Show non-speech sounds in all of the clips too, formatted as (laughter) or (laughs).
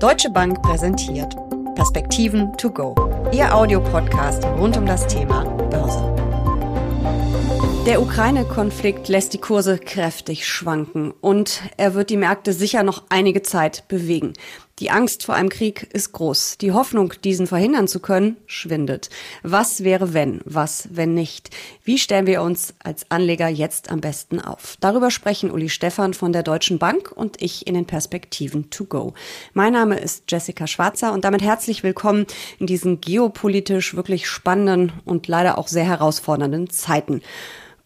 Deutsche Bank präsentiert Perspektiven to go. Ihr Audiopodcast rund um das Thema Börse. Der Ukraine-Konflikt lässt die Kurse kräftig schwanken und er wird die Märkte sicher noch einige Zeit bewegen. Die Angst vor einem Krieg ist groß. Die Hoffnung, diesen verhindern zu können, schwindet. Was wäre wenn? Was wenn nicht? Wie stellen wir uns als Anleger jetzt am besten auf? Darüber sprechen Uli Stephan von der Deutschen Bank und ich in den Perspektiven to go. Mein Name ist Jessica Schwarzer und damit herzlich willkommen in diesen geopolitisch wirklich spannenden und leider auch sehr herausfordernden Zeiten.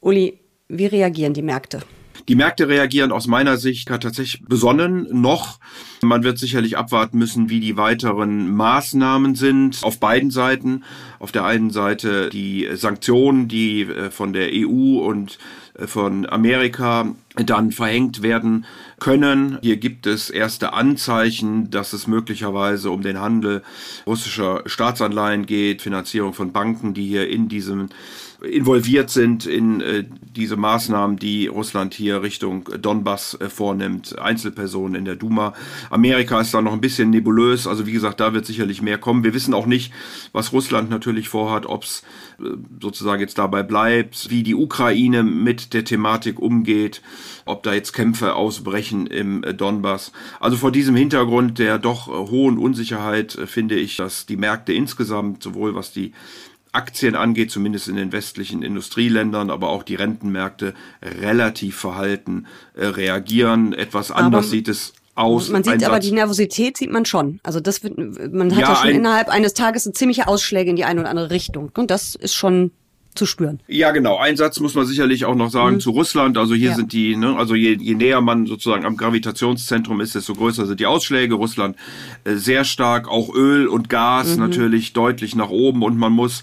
Uli, wie reagieren die Märkte? Die Märkte reagieren aus meiner Sicht tatsächlich besonnen noch. Man wird sicherlich abwarten müssen, wie die weiteren Maßnahmen sind auf beiden Seiten. Auf der einen Seite die Sanktionen, die äh, von der EU und äh, von Amerika dann verhängt werden können. Hier gibt es erste Anzeichen, dass es möglicherweise um den Handel russischer Staatsanleihen geht, Finanzierung von Banken, die hier in diesem involviert sind in äh, diese Maßnahmen, die Russland hier Richtung Donbass äh, vornimmt, Einzelpersonen in der Duma. Amerika ist da noch ein bisschen nebulös, also wie gesagt, da wird sicherlich mehr kommen. Wir wissen auch nicht, was Russland natürlich vorhat, ob es äh, sozusagen jetzt dabei bleibt, wie die Ukraine mit der Thematik umgeht, ob da jetzt Kämpfe ausbrechen im Donbass. Also vor diesem Hintergrund der doch hohen Unsicherheit finde ich, dass die Märkte insgesamt, sowohl was die Aktien angeht, zumindest in den westlichen Industrieländern, aber auch die Rentenmärkte relativ verhalten äh, reagieren. Etwas anders aber sieht es aus. Man sieht aber die Nervosität sieht man schon. Also das wird, man hat ja, ja schon ein, innerhalb eines Tages ziemliche Ausschläge in die eine oder andere Richtung. Und das ist schon zu spüren. Ja, genau. Ein Satz muss man sicherlich auch noch sagen mhm. zu Russland. Also hier ja. sind die, ne, also je, je näher man sozusagen am Gravitationszentrum ist, desto größer sind die Ausschläge. Russland äh, sehr stark, auch Öl und Gas mhm. natürlich deutlich nach oben und man muss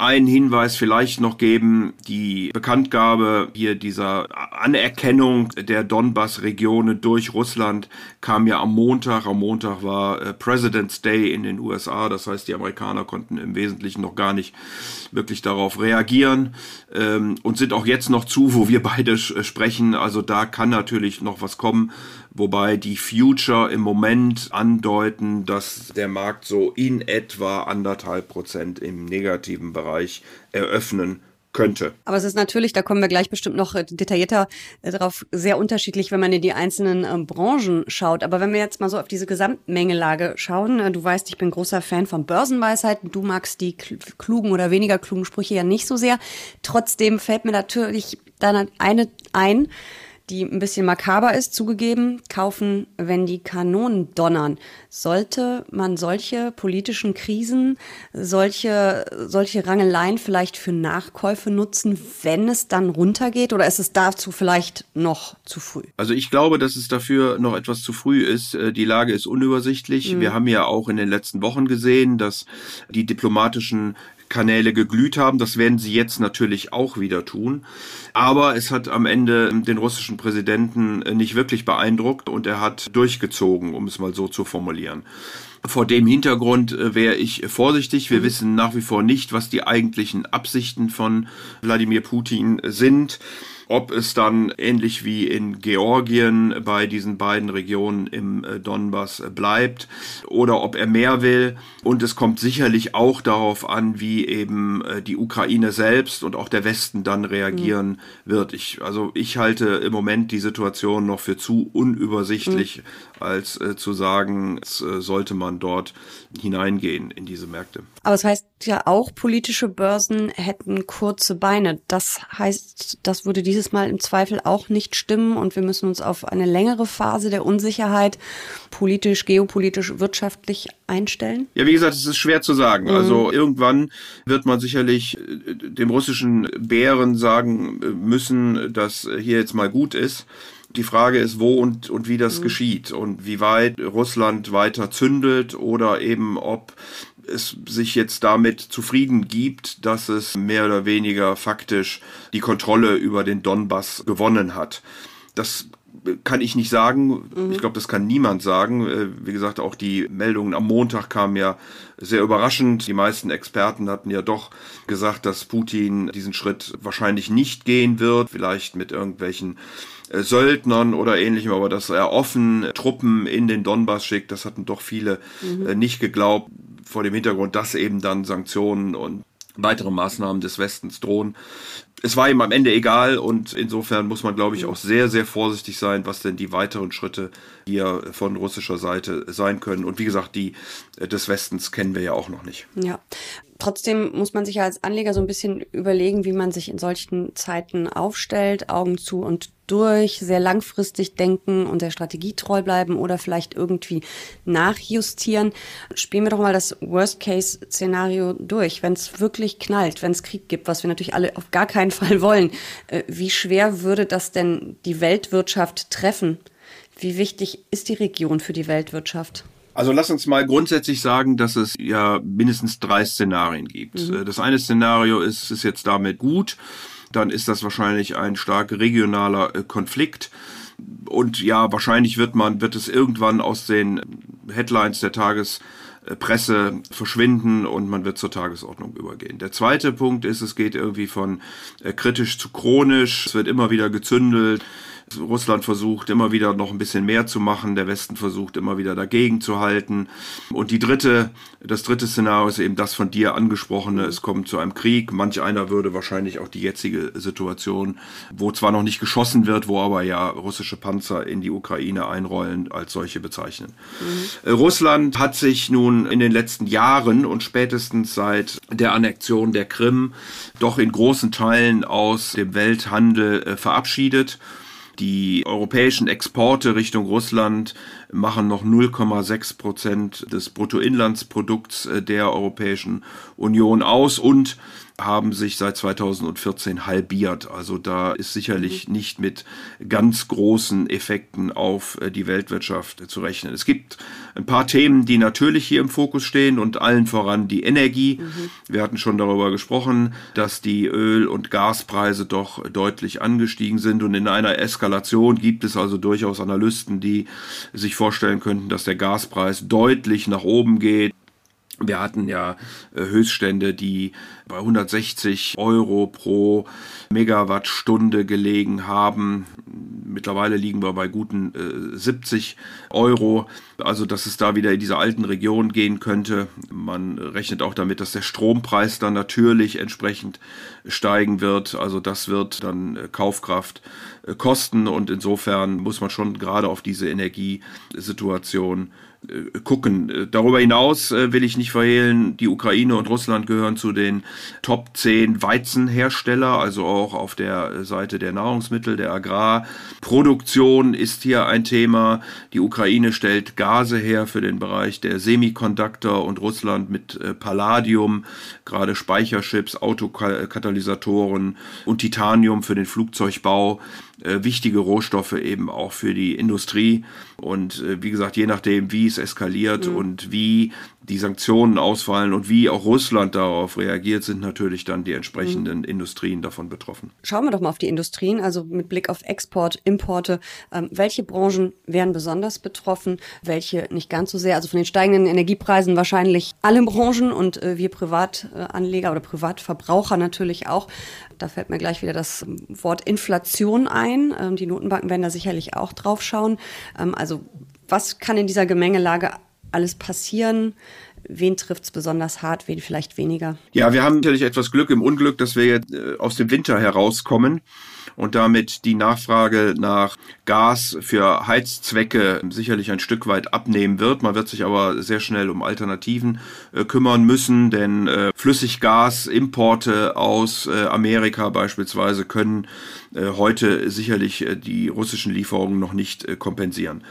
einen Hinweis vielleicht noch geben. Die Bekanntgabe hier dieser Anerkennung der Donbass-Regionen durch Russland kam ja am Montag. Am Montag war äh, President's Day in den USA. Das heißt, die Amerikaner konnten im Wesentlichen noch gar nicht wirklich darauf reagieren ähm, und sind auch jetzt noch zu, wo wir beide sprechen. Also da kann natürlich noch was kommen wobei die Future im Moment andeuten, dass der Markt so in etwa anderthalb Prozent im negativen Bereich eröffnen könnte. Aber es ist natürlich, da kommen wir gleich bestimmt noch äh, detaillierter äh, darauf, sehr unterschiedlich, wenn man in die einzelnen äh, Branchen schaut. Aber wenn wir jetzt mal so auf diese Gesamtmengelage schauen, äh, du weißt, ich bin großer Fan von Börsenweisheiten, du magst die klugen oder weniger klugen Sprüche ja nicht so sehr. Trotzdem fällt mir natürlich dann eine ein, die ein bisschen makaber ist, zugegeben, kaufen, wenn die Kanonen donnern. Sollte man solche politischen Krisen, solche, solche Rangeleien vielleicht für Nachkäufe nutzen, wenn es dann runtergeht? Oder ist es dazu vielleicht noch zu früh? Also ich glaube, dass es dafür noch etwas zu früh ist. Äh, die Lage ist unübersichtlich. Mhm. Wir haben ja auch in den letzten Wochen gesehen, dass die diplomatischen Kanäle geglüht haben. Das werden sie jetzt natürlich auch wieder tun. Aber es hat am Ende den russischen Präsidenten nicht wirklich beeindruckt und er hat durchgezogen, um es mal so zu formulieren. Vor dem Hintergrund äh, wäre ich vorsichtig. Wir mhm. wissen nach wie vor nicht, was die eigentlichen Absichten von Wladimir Putin sind ob es dann ähnlich wie in Georgien bei diesen beiden Regionen im äh, Donbass bleibt oder ob er mehr will. Und es kommt sicherlich auch darauf an, wie eben äh, die Ukraine selbst und auch der Westen dann reagieren mhm. wird. Ich, also ich halte im Moment die Situation noch für zu unübersichtlich, mhm. als äh, zu sagen, es, äh, sollte man dort hineingehen in diese Märkte. Aber es das heißt ja auch, politische Börsen hätten kurze Beine. Das heißt, das würde dieses Mal im Zweifel auch nicht stimmen und wir müssen uns auf eine längere Phase der Unsicherheit politisch, geopolitisch, wirtschaftlich einstellen? Ja, wie gesagt, es ist schwer zu sagen. Mhm. Also irgendwann wird man sicherlich äh, dem russischen Bären sagen müssen, dass hier jetzt mal gut ist. Die Frage ist, wo und, und wie das mhm. geschieht und wie weit Russland weiter zündelt oder eben ob es sich jetzt damit zufrieden gibt, dass es mehr oder weniger faktisch die Kontrolle über den Donbass gewonnen hat. Das kann ich nicht sagen. Mhm. Ich glaube, das kann niemand sagen. Äh, wie gesagt, auch die Meldungen am Montag kamen ja sehr überraschend. Die meisten Experten hatten ja doch gesagt, dass Putin diesen Schritt wahrscheinlich nicht gehen wird, vielleicht mit irgendwelchen äh, Söldnern oder ähnlichem, aber dass er offen Truppen in den Donbass schickt, das hatten doch viele mhm. Äh, nicht geglaubt vor dem Hintergrund, dass eben dann Sanktionen und weitere Maßnahmen des Westens drohen. Es war ihm am Ende egal und insofern muss man, glaube ich, auch sehr, sehr vorsichtig sein, was denn die weiteren Schritte hier von russischer Seite sein können. Und wie gesagt, die des Westens kennen wir ja auch noch nicht. Ja. Trotzdem muss man sich ja als Anleger so ein bisschen überlegen, wie man sich in solchen Zeiten aufstellt, Augen zu und durch, sehr langfristig denken und der Strategie treu bleiben oder vielleicht irgendwie nachjustieren. Spielen wir doch mal das Worst-Case-Szenario durch. Wenn es wirklich knallt, wenn es Krieg gibt, was wir natürlich alle auf gar keinen Fall wollen, äh, wie schwer würde das denn die Weltwirtschaft treffen? Wie wichtig ist die Region für die Weltwirtschaft? Also lass uns mal grundsätzlich sagen, dass es ja mindestens drei Szenarien gibt. Mhm. Äh, das eine Szenario ist, ist jetzt damit gut dann ist das wahrscheinlich ein stark regionaler äh, Konflikt. Und ja, wahrscheinlich wird man, wird es irgendwann aus den Headlines der Tagespresse verschwinden und man wird zur Tagesordnung übergehen. Der zweite Punkt ist, es geht irgendwie von äh, kritisch zu chronisch. Es wird immer wieder gezündelt. Russland versucht immer wieder noch ein bisschen mehr zu machen, der Westen versucht immer wieder dagegen zu halten. Und die dritte, das dritte Szenario ist eben das von dir angesprochene, es kommt zu einem Krieg. Manch einer würde wahrscheinlich auch die jetzige Situation, wo zwar noch nicht geschossen wird, wo aber ja russische Panzer in die Ukraine einrollen, als solche bezeichnen. Mhm. Russland hat sich nun in den letzten Jahren und spätestens seit der Annexion der Krim doch in großen Teilen aus dem Welthandel äh, verabschiedet die europäischen Exporte Richtung Russland machen noch 0,6 Prozent des Bruttoinlandsprodukts äh, der Europäischen Union aus und haben sich seit 2014 halbiert. Also da ist sicherlich mhm. nicht mit ganz großen Effekten auf äh, die Weltwirtschaft zu rechnen. Es gibt ein paar Themen, die natürlich hier im Fokus stehen und allen voran die Energie. Mhm. Wir hatten schon darüber gesprochen, dass die Öl- und Gaspreise doch deutlich angestiegen sind und in einer Eskalation gibt es also durchaus Analysten, die sich vorstellen könnten, dass der Gaspreis deutlich nach oben geht. Wir hatten ja äh, Höchststände, die bei 160 Euro pro Megawattstunde gelegen haben. Mittlerweile liegen wir bei guten 70 äh, Euro. Also, dass es da wieder in diese alten Regionen gehen könnte. Man rechnet auch damit, dass der Strompreis dann natürlich entsprechend steigen wird. Also, das wird dann äh, Kaufkraft kosten und insofern muss man schon gerade auf diese Energiesituation äh, gucken. Äh, darüber hinaus äh, will ich nicht verhehlen, die Ukraine und Russland gehören zu den Top 10 Weizenhersteller, also auch auf der Seite der Nahrungsmittel, der Agrarproduktion ist hier ein Thema. Die Ukraine stellt Gase her für den Bereich der Semiconductor und Russland mit Palladium, gerade Speicherchips, Autokatalysatoren und Titanium für den Flugzeugbau äh, wichtige Rohstoffe eben auch für die Industrie. Und äh, wie gesagt, je nachdem, wie es eskaliert mhm. und wie die Sanktionen ausfallen und wie auch Russland darauf reagiert, sind natürlich dann die entsprechenden mhm. Industrien davon betroffen. Schauen wir doch mal auf die Industrien, also mit Blick auf Export, Importe. Ähm, welche Branchen wären besonders betroffen, welche nicht ganz so sehr? Also von den steigenden Energiepreisen wahrscheinlich alle Branchen und äh, wir Privatanleger oder Privatverbraucher natürlich auch. Da fällt mir gleich wieder das Wort Inflation ein. Ähm, die Notenbanken werden da sicherlich auch drauf schauen. Ähm, also was kann in dieser Gemengelage alles passieren? Wen trifft es besonders hart, wen vielleicht weniger? Ja, wir haben natürlich etwas Glück im Unglück, dass wir jetzt äh, aus dem Winter herauskommen und damit die Nachfrage nach Gas für Heizzwecke sicherlich ein Stück weit abnehmen wird. Man wird sich aber sehr schnell um Alternativen äh, kümmern müssen, denn äh, Flüssiggasimporte aus äh, Amerika beispielsweise können heute sicherlich äh, die russischen Lieferungen noch nicht äh, kompensieren.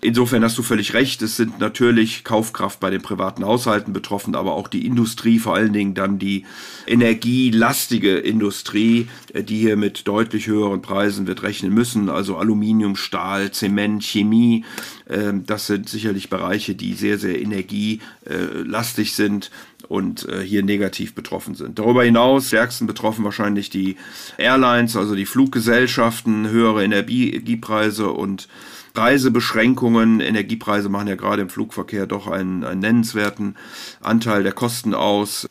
Insofern hast du völlig recht. Es sind natürlich Kaufkraft bei den privaten Haushalten betroffen, aber auch die Industrie, vor allen Dingen dann die energielastige Industrie, die hier mit deutlich höheren Preisen wird rechnen müssen. Also Aluminium, Stahl, Zement, Chemie. Ähm, das sind sicherlich Bereiche, die sehr, sehr energielastig sind und äh, hier negativ betroffen sind. Darüber hinaus stärksten betroffen wahrscheinlich die Airlines, also die Fluggesellschaften, höhere Energiepreise und Reisebeschränkungen. Energiepreise machen ja gerade im Flugverkehr doch einen, einen nennenswerten Anteil der Kosten aus.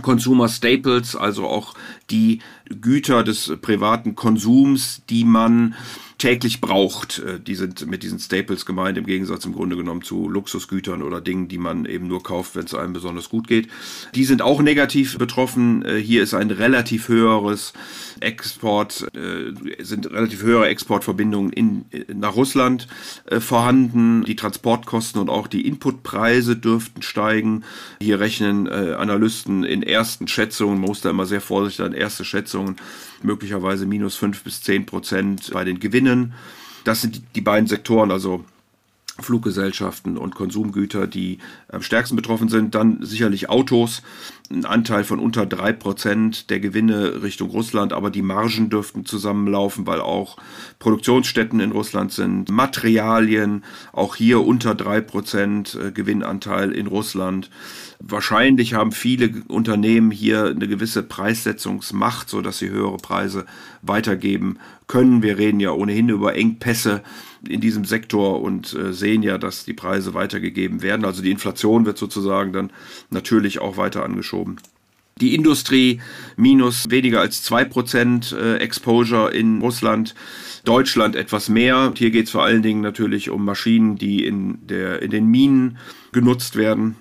Consumer Staples, also auch die Güter des privaten Konsums, die man täglich braucht. Äh, die sind mit diesen Staples gemeint, im Gegensatz im Grunde genommen zu Luxusgütern oder Dingen, die man eben nur kauft, wenn es einem besonders gut geht. Die sind auch negativ betroffen. Äh, hier ist ein relativ höheres Export, äh, sind relativ höhere Exportverbindungen in, nach Russland vorhanden. Die Transportkosten und auch die Inputpreise dürften steigen. Hier rechnen Analysten in ersten Schätzungen, man muss da immer sehr vorsichtig sein, erste Schätzungen, möglicherweise minus fünf bis zehn Prozent bei den Gewinnen. Das sind die beiden Sektoren, also Fluggesellschaften und Konsumgüter, die am stärksten betroffen sind. Dann sicherlich Autos, ein Anteil von unter drei Prozent der Gewinne Richtung Russland, aber die Margen dürften zusammenlaufen, weil auch Produktionsstätten in Russland sind. Materialien, auch hier unter drei Prozent äh, Gewinnanteil in Russland. Wahrscheinlich haben viele Unternehmen hier eine gewisse Preissetzungsmacht, so dass sie höhere Preise weitergeben können. Wir reden ja ohnehin über Engpässe in diesem Sektor und äh, sehen ja, dass die Preise weitergegeben werden. Also die Inflation wird sozusagen dann natürlich auch weiter angeschoben. Die Industrie minus weniger als 2% äh, Exposure in Russland. Deutschland etwas mehr. Hier geht es vor allen Dingen natürlich um Maschinen, die in, der, in den Minen genutzt werden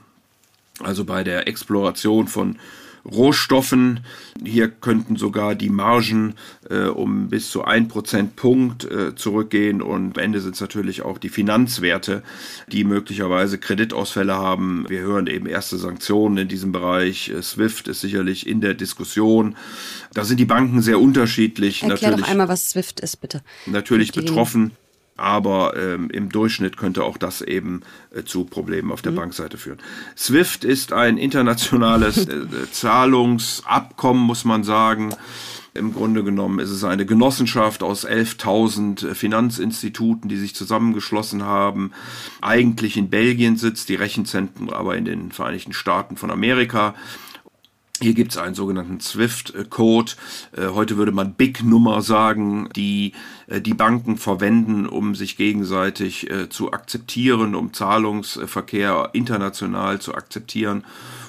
also bei der Exploration von Rohstoffen. Hier könnten sogar die Margen äh, um bis zu ein Prozentpunkt äh, zurückgehen und am Ende sind es natürlich auch die Finanzwerte, die möglicherweise Kreditausfälle haben. Wir hören eben erste Sanktionen in diesem Bereich. Äh, SWIFT ist sicherlich in der Diskussion. Da sind die Banken sehr unterschiedlich. Erklär natürlich, doch einmal, was SWIFT ist, bitte. Natürlich betroffen aber ähm, im Durchschnitt könnte auch das eben äh, zu Problemen auf der mhm. Bankseite führen. SWIFT ist ein internationales äh, Zahlungsabkommen, muss man sagen. Im Grunde genommen ist es eine Genossenschaft aus 11.000 äh, Finanzinstituten, die sich zusammengeschlossen haben. Eigentlich in Belgien sitzt, die Rechenzentren aber in den Vereinigten Staaten von Amerika. Hier gibt es einen sogenannten SWIFT-Code. Äh, heute würde man Big-Nummer sagen, die äh, die Banken verwenden, um sich gegenseitig äh, zu akzeptieren, um Zahlungsverkehr international zu akzeptieren.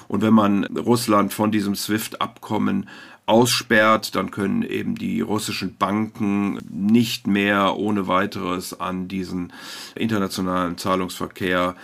Und wenn man Russland von diesem SWIFT-Abkommen aussperrt, dann können eben die russischen Banken nicht mehr ohne weiteres an diesen internationalen Zahlungsverkehr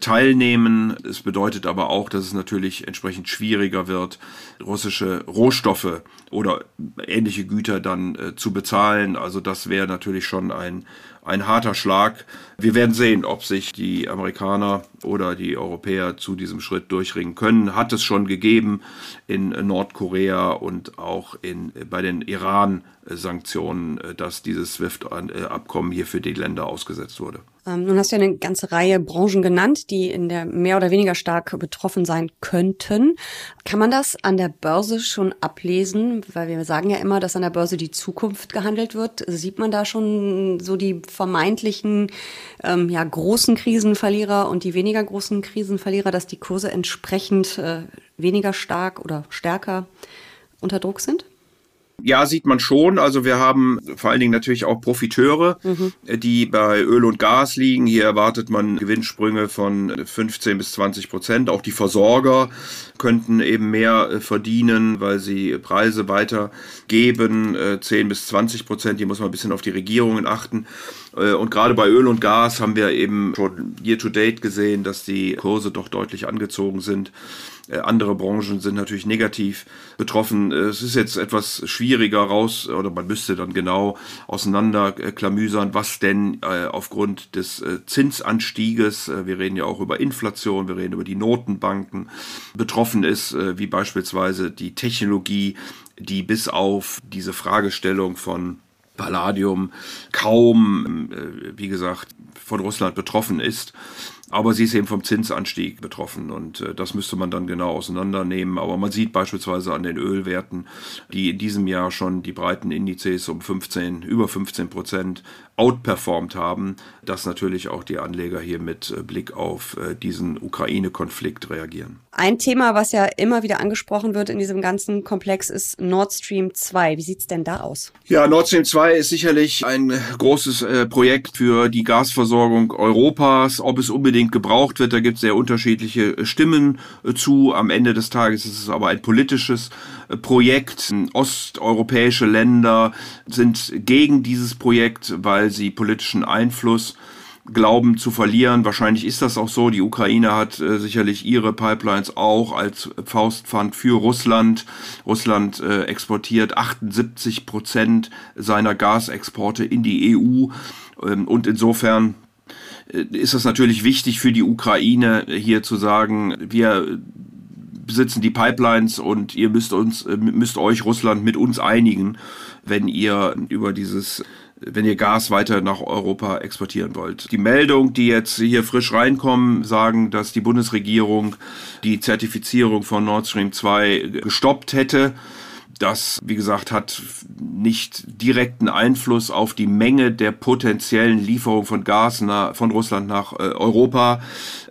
teilnehmen. Es bedeutet aber auch, dass es natürlich entsprechend schwieriger wird, russische Rohstoffe oder ähnliche Güter dann äh, zu bezahlen. Also das wäre natürlich schon ein, ein harter Schlag. Wir werden sehen, ob sich die Amerikaner oder die Europäer zu diesem Schritt durchringen können. Hat es schon gegeben in Nordkorea und auch in, bei den Iran-Sanktionen, äh, dass dieses SWIFT-Abkommen hier für die Länder ausgesetzt wurde. Ähm, nun hast du ja eine ganze Reihe Branchen genannt, die in der mehr oder weniger stark betroffen sein könnten. Kann man das an der Börse schon ablesen? Weil wir sagen ja immer, dass an der Börse die Zukunft gehandelt wird. Sieht man da schon so die vermeintlichen ähm, ja, großen Krisenverlierer und die weniger großen Krisenverlierer, dass die Kurse entsprechend äh, weniger stark oder stärker unter Druck sind? Ja, sieht man schon. Also wir haben vor allen Dingen natürlich auch Profiteure, mhm. die bei Öl und Gas liegen. Hier erwartet man Gewinnsprünge von 15 bis 20 Prozent. Auch die Versorger könnten eben mehr äh, verdienen, weil sie Preise weitergeben. 10 äh, bis 20 Prozent. Hier muss man ein bisschen auf die Regierungen achten. Äh, und gerade bei Öl und Gas haben wir eben schon year to date gesehen, dass die Kurse doch deutlich angezogen sind. Äh, andere Branchen sind natürlich negativ betroffen. Äh, es ist jetzt etwas schwieriger raus, oder man müsste dann genau auseinanderklamüsern, was denn aufgrund des Zinsanstieges, wir reden ja auch über Inflation, wir reden über die Notenbanken, betroffen ist, wie beispielsweise die Technologie, die bis auf diese Fragestellung von Palladium kaum, äh, wie gesagt, von Russland betroffen ist. Aber sie ist eben vom Zinsanstieg betroffen und äh, das müsste man dann genau auseinandernehmen. Aber man sieht beispielsweise an den Ölwerten, die in diesem Jahr schon die breiten Indizes um 15, über 15 Prozent outperformt haben, dass natürlich auch die Anleger hier mit äh, Blick auf äh, diesen Ukraine-Konflikt reagieren. Ein Thema, was ja immer wieder angesprochen wird in diesem ganzen Komplex, ist Nord Stream 2. Wie sieht's denn da aus? Ja, Nord Stream 2 ist sicherlich ein großes Projekt für die Gasversorgung Europas. Ob es unbedingt gebraucht wird, da gibt es sehr unterschiedliche Stimmen zu. Am Ende des Tages ist es aber ein politisches Projekt. Osteuropäische Länder sind gegen dieses Projekt, weil sie politischen Einfluss glauben zu verlieren. Wahrscheinlich ist das auch so. Die Ukraine hat äh, sicherlich ihre Pipelines auch als Faustpfand für Russland. Russland äh, exportiert 78 Prozent seiner Gasexporte in die EU. Ähm, und insofern äh, ist es natürlich wichtig für die Ukraine hier zu sagen, wir besitzen die Pipelines und ihr müsst uns, äh, müsst euch Russland mit uns einigen, wenn ihr über dieses wenn ihr Gas weiter nach Europa exportieren wollt. Die Meldung, die jetzt hier frisch reinkommen, sagen, dass die Bundesregierung die Zertifizierung von Nord Stream 2 gestoppt hätte. Das, wie gesagt, hat nicht direkten Einfluss auf die Menge der potenziellen Lieferung von Gas nach, von Russland nach äh, Europa,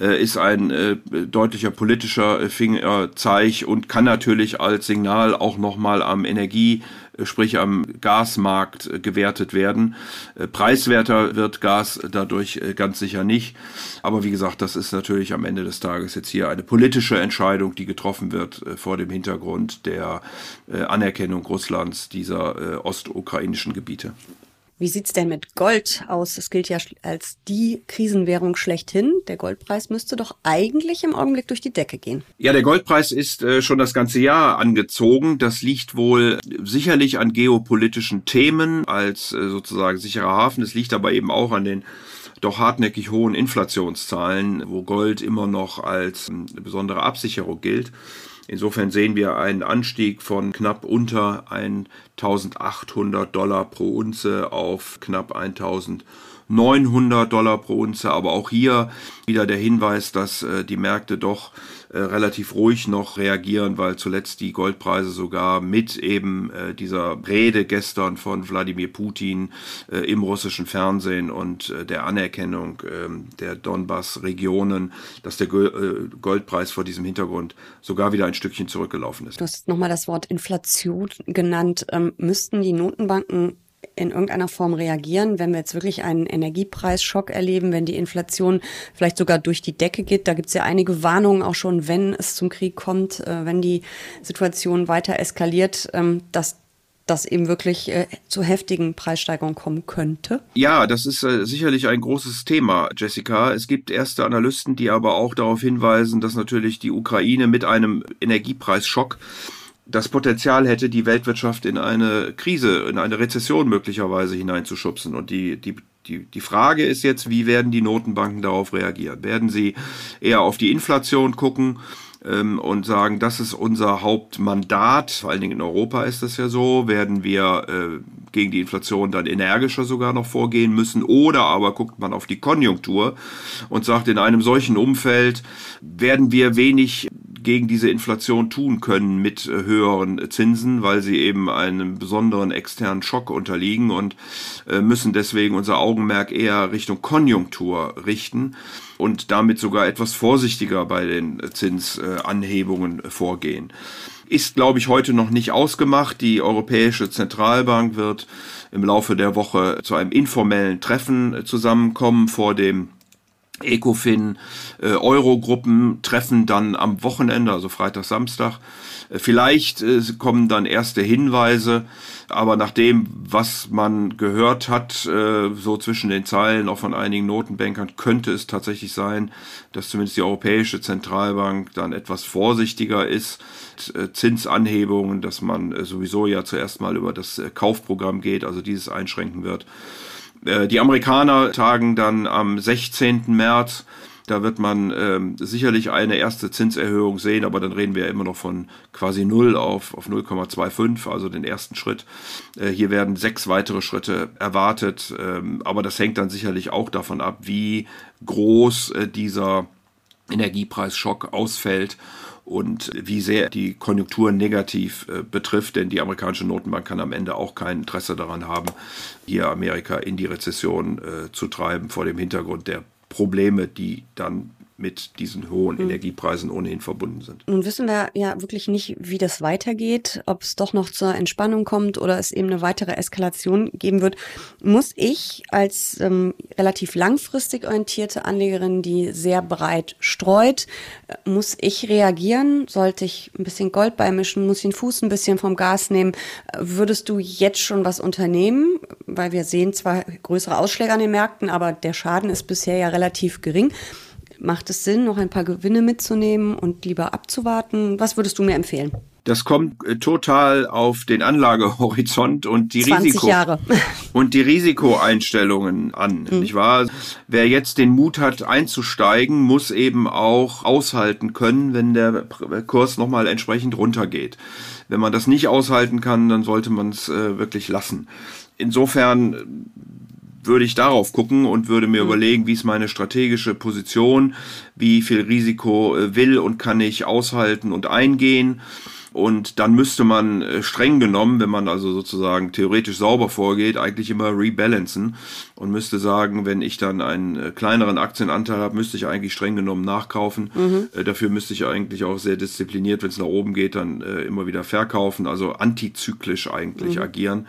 äh, ist ein äh, deutlicher politischer Fingerzeig und kann natürlich als Signal auch nochmal am Energie sprich am Gasmarkt äh, gewertet werden. Äh, preiswerter wird Gas dadurch äh, ganz sicher nicht. Aber wie gesagt, das ist natürlich am Ende des Tages jetzt hier eine politische Entscheidung, die getroffen wird vor dem Hintergrund der Anerkennung Russlands dieser ostukrainischen Gebiete. Wie sieht's denn mit Gold aus? Es gilt ja als die Krisenwährung schlechthin. Der Goldpreis müsste doch eigentlich im Augenblick durch die Decke gehen. Ja, der Goldpreis ist äh, schon das ganze Jahr angezogen. Das liegt wohl sicherlich an geopolitischen Themen als äh, sozusagen sicherer Hafen. Es liegt aber eben auch an den doch hartnäckig hohen Inflationszahlen, wo Gold immer noch als äh, besondere Absicherung gilt. Insofern sehen wir einen Anstieg von knapp unter 1800 Dollar pro Unze auf knapp 1900 Dollar pro Unze. Aber auch hier wieder der Hinweis, dass äh, die Märkte doch äh, relativ ruhig noch reagieren, weil zuletzt die Goldpreise sogar mit eben äh, dieser Rede gestern von Wladimir Putin äh, im russischen Fernsehen und äh, der Anerkennung ähm, der Donbass-Regionen, dass der äh, Goldpreis vor diesem Hintergrund sogar wieder ein Stückchen zurückgelaufen ist. Du hast nochmal das Wort Inflation genannt. Ähm, müssten die Notenbanken in irgendeiner Form reagieren, wenn wir jetzt wirklich einen Energiepreisschock erleben, wenn die Inflation vielleicht sogar durch die Decke geht. Da gibt es ja einige Warnungen auch schon, wenn es zum Krieg kommt, äh, wenn die Situation weiter eskaliert, ähm, dass das eben wirklich äh, zu heftigen Preissteigerungen kommen könnte? Ja, das ist äh, sicherlich ein großes Thema, Jessica. Es gibt erste Analysten, die aber auch darauf hinweisen, dass natürlich die Ukraine mit einem Energiepreisschock das Potenzial hätte, die Weltwirtschaft in eine Krise, in eine Rezession möglicherweise hineinzuschubsen. Und die, die, die, die Frage ist jetzt, wie werden die Notenbanken darauf reagieren? Werden sie eher auf die Inflation gucken? ähm, und sagen, das ist unser Hauptmandat, vor allen Dingen in Europa ist das ja so, werden wir äh, gegen die Inflation dann energischer sogar noch vorgehen müssen. Oder aber guckt man auf die Konjunktur und sagt, in einem solchen Umfeld werden wir wenig gegen diese Inflation tun können mit äh, höheren Zinsen, weil sie eben einem besonderen externen Schock unterliegen und äh, müssen deswegen unser Augenmerk eher Richtung Konjunktur richten und damit sogar etwas vorsichtiger bei den Zinsanhebungen vorgehen. Ist, glaube ich, heute noch nicht ausgemacht. Die Europäische Zentralbank wird im Laufe der Woche zu einem informellen Treffen zusammenkommen vor dem ECOFIN, äh, Eurogruppen treffen dann am Wochenende, also Freitag, Samstag. Äh, vielleicht äh, kommen dann erste Hinweise, aber nach dem, was man gehört hat, äh, so zwischen den Zeilen auch von einigen Notenbankern, könnte es tatsächlich sein, dass zumindest die Europäische Zentralbank dann etwas vorsichtiger ist. Äh, Zinsanhebungen, dass man äh, sowieso ja zuerst mal über das Kaufprogramm geht, also dieses einschränken wird. Äh, die Amerikaner tagen dann am 16. März Da wird man ähm, sicherlich eine erste Zinserhöhung sehen, aber dann reden wir ja immer noch von quasi 0 auf, auf 0,25, also den ersten Schritt. Äh, hier werden sechs weitere Schritte erwartet, ähm, aber das hängt dann sicherlich auch davon ab, wie groß äh, dieser Energiepreisschock ausfällt und wie sehr die Konjunktur negativ äh, betrifft, denn die amerikanische Notenbank kann am Ende auch kein Interesse daran haben, hier Amerika in die Rezession äh, zu treiben vor dem Hintergrund der Probleme, die dann mit diesen hohen mhm. Energiepreisen ohnehin verbunden sind. Nun wissen wir ja wirklich nicht, wie das weitergeht, ob es doch noch zur Entspannung kommt oder es eben eine weitere Eskalation geben wird. Muss ich als ähm, relativ langfristig orientierte Anlegerin, die sehr breit streut, äh, muss ich reagieren? Sollte ich ein bisschen Gold beimischen? Muss ich den Fuß ein bisschen vom Gas nehmen? Würdest du jetzt schon was unternehmen? Weil wir sehen zwar größere Ausschläge an den Märkten, aber der Schaden ist bisher ja relativ gering. Macht es Sinn, noch ein paar Gewinne mitzunehmen und lieber abzuwarten? Was würdest du mir empfehlen? Das kommt äh, total auf den Anlagehorizont und die Risiko Jahre. (laughs) und die Risikoeinstellungen an, mhm. nicht wahr? Wer jetzt den Mut hat einzusteigen, muss eben auch aushalten können, wenn der Kurs nochmal entsprechend runtergeht. Wenn man das nicht aushalten kann, dann sollte man es äh, wirklich lassen. Insofern würde ich darauf gucken und würde mir mhm. überlegen, wie ist meine strategische Position, wie viel Risiko äh, will und kann ich aushalten und eingehen. Und dann müsste man äh, streng genommen, wenn man also sozusagen theoretisch sauber vorgeht, eigentlich immer rebalancen und müsste sagen, wenn ich dann einen äh, kleineren Aktienanteil habe, müsste ich eigentlich streng genommen nachkaufen. Mhm. Äh, dafür müsste ich eigentlich auch sehr diszipliniert, wenn es nach oben geht, dann immer wieder verkaufen, also antizyklisch eigentlich mhm. agieren.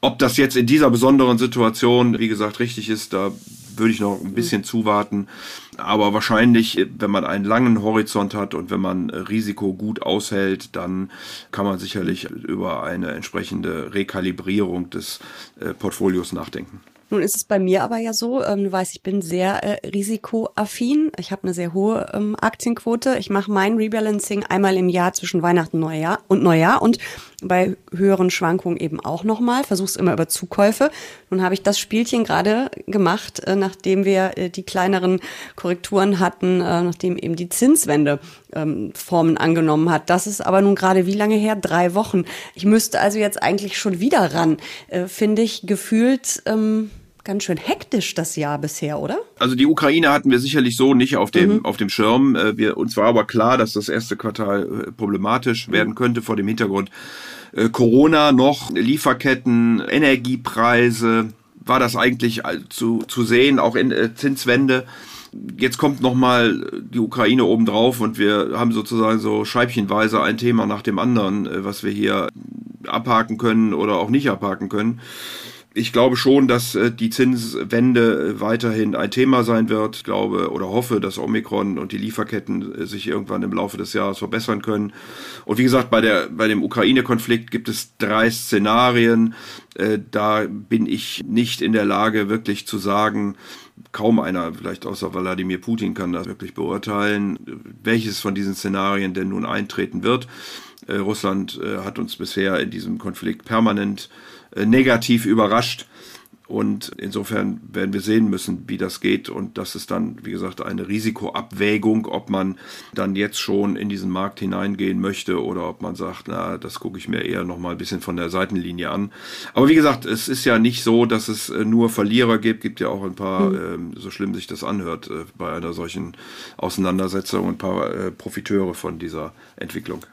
Ob das jetzt in dieser besonderen Situation, wie gesagt, richtig ist, da würde ich noch ein bisschen mhm. zuwarten. Aber wahrscheinlich, wenn man einen langen Horizont hat und wenn man Risiko gut aushält, dann kann man sicherlich über eine entsprechende Rekalibrierung des äh, Portfolios nachdenken. Nun ist es bei mir aber ja so, ähm, du weißt, ich bin sehr äh, risikoaffin. Ich habe eine sehr hohe ähm, Aktienquote. Ich mache mein Rebalancing einmal im Jahr zwischen Weihnachten Neujahr und Neujahr und bei höheren Schwankungen eben auch nochmal. Versuche es immer über Zukäufe. Nun habe ich das Spielchen gerade gemacht, äh, nachdem wir äh, die kleineren Korrekturen hatten, äh, nachdem eben die Zinswende ähm, Formen angenommen hat. Das ist aber nun gerade wie lange her? Drei Wochen. Ich müsste also jetzt eigentlich schon wieder ran. Äh, Finde ich gefühlt. Ähm, ganz schön hektisch das Jahr bisher, oder? Also die Ukraine hatten wir sicherlich so nicht auf dem, mhm. auf dem Schirm. Äh, wir, uns war aber klar, dass das erste Quartal äh, problematisch werden könnte vor dem Hintergrund äh, Corona noch, Lieferketten, Energiepreise. War das eigentlich zu, zu sehen, auch in Zinswende. Jetzt kommt nochmal die Ukraine obendrauf und wir haben sozusagen so scheibchenweise ein Thema nach dem anderen, was wir hier abhaken können oder auch nicht abhaken können ich glaube schon, dass äh, die Zinswende äh, weiterhin ein Thema sein wird. Ich glaube oder hoffe, dass Omikron und die Lieferketten äh, sich irgendwann im Laufe des Jahres verbessern können. Und wie gesagt, bei, der, bei dem Ukraine-Konflikt gibt es drei Szenarien. Da bin ich nicht in der Lage, wirklich zu sagen, kaum einer, vielleicht außer Wladimir Putin, kann das wirklich beurteilen, welches von diesen Szenarien denn nun eintreten wird. Russland hat uns bisher in diesem Konflikt permanent äh, negativ überrascht. Und insofern werden wir sehen müssen, wie das geht. Und das ist dann, wie gesagt, eine Risikoabwägung, ob man dann jetzt schon in diesen Markt hineingehen möchte oder ob man sagt, na, das gucke ich mir eher noch mal ein bisschen von der Seitenlinie an. Aber wie gesagt, es ist ja nicht so, dass es äh, nur Verlierer gibt. Gibt ja auch ein paar, mhm. ähm, so schlimm sich das anhört, äh, bei einer solchen Auseinandersetzung ein paar äh, Profiteure von dieser Entwicklung.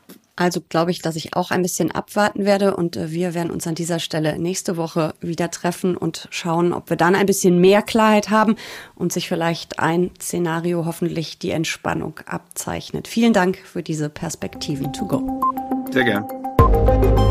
Also glaube ich, dass ich auch ein bisschen abwarten werde und äh, wir werden uns an dieser Stelle nächste Woche wieder treffen und schauen, ob wir dann ein bisschen mehr Klarheit haben und sich vielleicht ein Szenario hoffentlich die Entspannung abzeichnet. Vielen Dank für diese Perspektiven to go. Sehr gern.